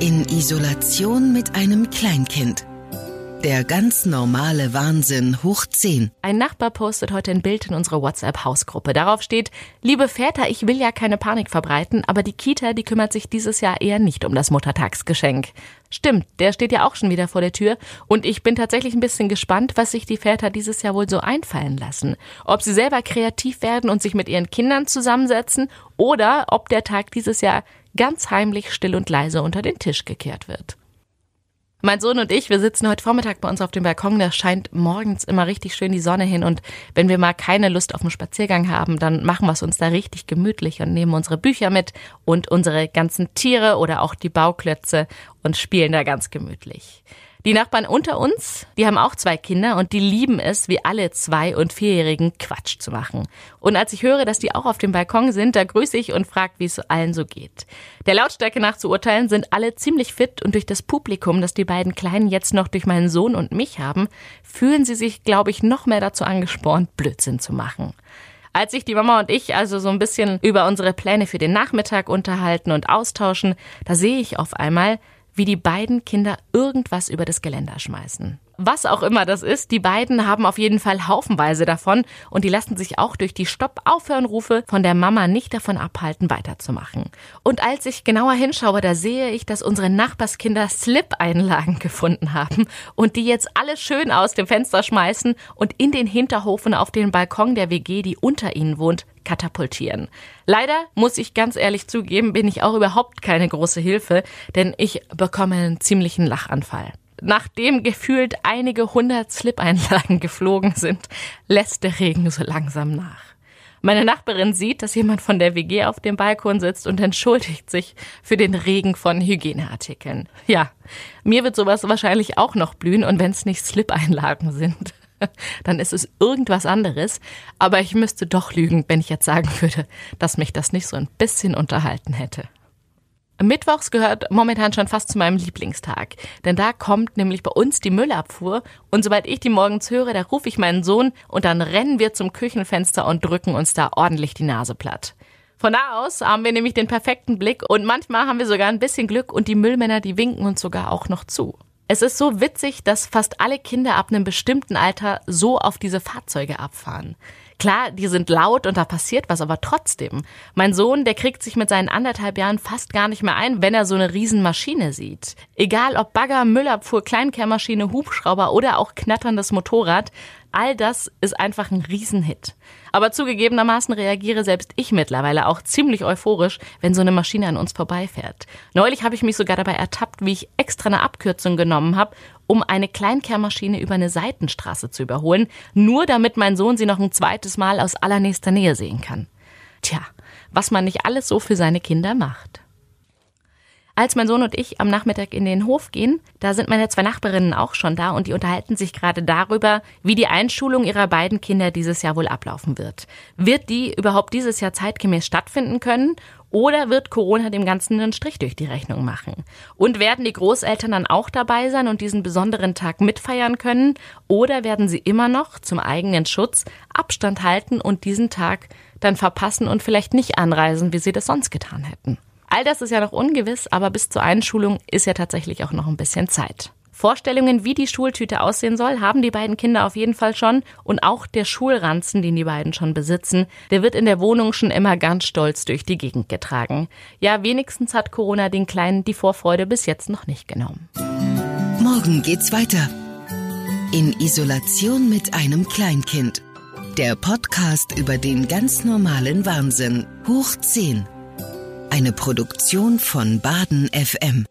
In Isolation mit einem Kleinkind. Der ganz normale Wahnsinn hoch 10. Ein Nachbar postet heute ein Bild in unsere WhatsApp-Hausgruppe. Darauf steht, liebe Väter, ich will ja keine Panik verbreiten, aber die Kita, die kümmert sich dieses Jahr eher nicht um das Muttertagsgeschenk. Stimmt, der steht ja auch schon wieder vor der Tür und ich bin tatsächlich ein bisschen gespannt, was sich die Väter dieses Jahr wohl so einfallen lassen. Ob sie selber kreativ werden und sich mit ihren Kindern zusammensetzen oder ob der Tag dieses Jahr ganz heimlich still und leise unter den Tisch gekehrt wird. Mein Sohn und ich, wir sitzen heute Vormittag bei uns auf dem Balkon. Da scheint morgens immer richtig schön die Sonne hin. Und wenn wir mal keine Lust auf einen Spaziergang haben, dann machen wir es uns da richtig gemütlich und nehmen unsere Bücher mit und unsere ganzen Tiere oder auch die Bauklötze und spielen da ganz gemütlich. Die Nachbarn unter uns, die haben auch zwei Kinder und die lieben es, wie alle zwei- und vierjährigen Quatsch zu machen. Und als ich höre, dass die auch auf dem Balkon sind, da grüße ich und frage, wie es allen so geht. Der Lautstärke nach zu urteilen sind alle ziemlich fit und durch das Publikum, das die beiden Kleinen jetzt noch durch meinen Sohn und mich haben, fühlen sie sich, glaube ich, noch mehr dazu angespornt, Blödsinn zu machen. Als sich die Mama und ich also so ein bisschen über unsere Pläne für den Nachmittag unterhalten und austauschen, da sehe ich auf einmal, wie die beiden Kinder irgendwas über das Geländer schmeißen. Was auch immer das ist, die beiden haben auf jeden Fall haufenweise davon und die lassen sich auch durch die Stopp-Aufhören-Rufe von der Mama nicht davon abhalten, weiterzumachen. Und als ich genauer hinschaue, da sehe ich, dass unsere Nachbarskinder Slip-Einlagen gefunden haben und die jetzt alle schön aus dem Fenster schmeißen und in den Hinterhofen auf den Balkon der WG, die unter ihnen wohnt, katapultieren. Leider muss ich ganz ehrlich zugeben, bin ich auch überhaupt keine große Hilfe, denn ich bekomme einen ziemlichen Lachanfall. Nachdem gefühlt einige hundert Slip-Einlagen geflogen sind, lässt der Regen so langsam nach. Meine Nachbarin sieht, dass jemand von der WG auf dem Balkon sitzt und entschuldigt sich für den Regen von Hygieneartikeln. Ja, mir wird sowas wahrscheinlich auch noch blühen und wenn es nicht Slip-Einlagen sind. dann ist es irgendwas anderes. Aber ich müsste doch lügen, wenn ich jetzt sagen würde, dass mich das nicht so ein bisschen unterhalten hätte. Mittwochs gehört momentan schon fast zu meinem Lieblingstag, denn da kommt nämlich bei uns die Müllabfuhr und sobald ich die morgens höre, da rufe ich meinen Sohn und dann rennen wir zum Küchenfenster und drücken uns da ordentlich die Nase platt. Von da aus haben wir nämlich den perfekten Blick und manchmal haben wir sogar ein bisschen Glück und die Müllmänner, die winken uns sogar auch noch zu. Es ist so witzig, dass fast alle Kinder ab einem bestimmten Alter so auf diese Fahrzeuge abfahren. Klar, die sind laut und da passiert was, aber trotzdem. Mein Sohn, der kriegt sich mit seinen anderthalb Jahren fast gar nicht mehr ein, wenn er so eine Riesenmaschine sieht. Egal ob Bagger, Müllabfuhr, Kleinkehrmaschine, Hubschrauber oder auch knatterndes Motorrad, all das ist einfach ein Riesenhit. Aber zugegebenermaßen reagiere selbst ich mittlerweile auch ziemlich euphorisch, wenn so eine Maschine an uns vorbeifährt. Neulich habe ich mich sogar dabei ertappt, wie ich extra eine Abkürzung genommen habe, um eine Kleinkehrmaschine über eine Seitenstraße zu überholen, nur damit mein Sohn sie noch ein zweites Mal aus allernächster Nähe sehen kann. Tja, was man nicht alles so für seine Kinder macht. Als mein Sohn und ich am Nachmittag in den Hof gehen, da sind meine zwei Nachbarinnen auch schon da und die unterhalten sich gerade darüber, wie die Einschulung ihrer beiden Kinder dieses Jahr wohl ablaufen wird. Wird die überhaupt dieses Jahr zeitgemäß stattfinden können oder wird Corona dem Ganzen einen Strich durch die Rechnung machen? Und werden die Großeltern dann auch dabei sein und diesen besonderen Tag mitfeiern können? Oder werden sie immer noch zum eigenen Schutz Abstand halten und diesen Tag dann verpassen und vielleicht nicht anreisen, wie sie das sonst getan hätten? All das ist ja noch ungewiss, aber bis zur Einschulung ist ja tatsächlich auch noch ein bisschen Zeit. Vorstellungen, wie die Schultüte aussehen soll, haben die beiden Kinder auf jeden Fall schon. Und auch der Schulranzen, den die beiden schon besitzen, der wird in der Wohnung schon immer ganz stolz durch die Gegend getragen. Ja, wenigstens hat Corona den Kleinen die Vorfreude bis jetzt noch nicht genommen. Morgen geht's weiter. In Isolation mit einem Kleinkind. Der Podcast über den ganz normalen Wahnsinn. Hoch 10. Eine Produktion von Baden FM.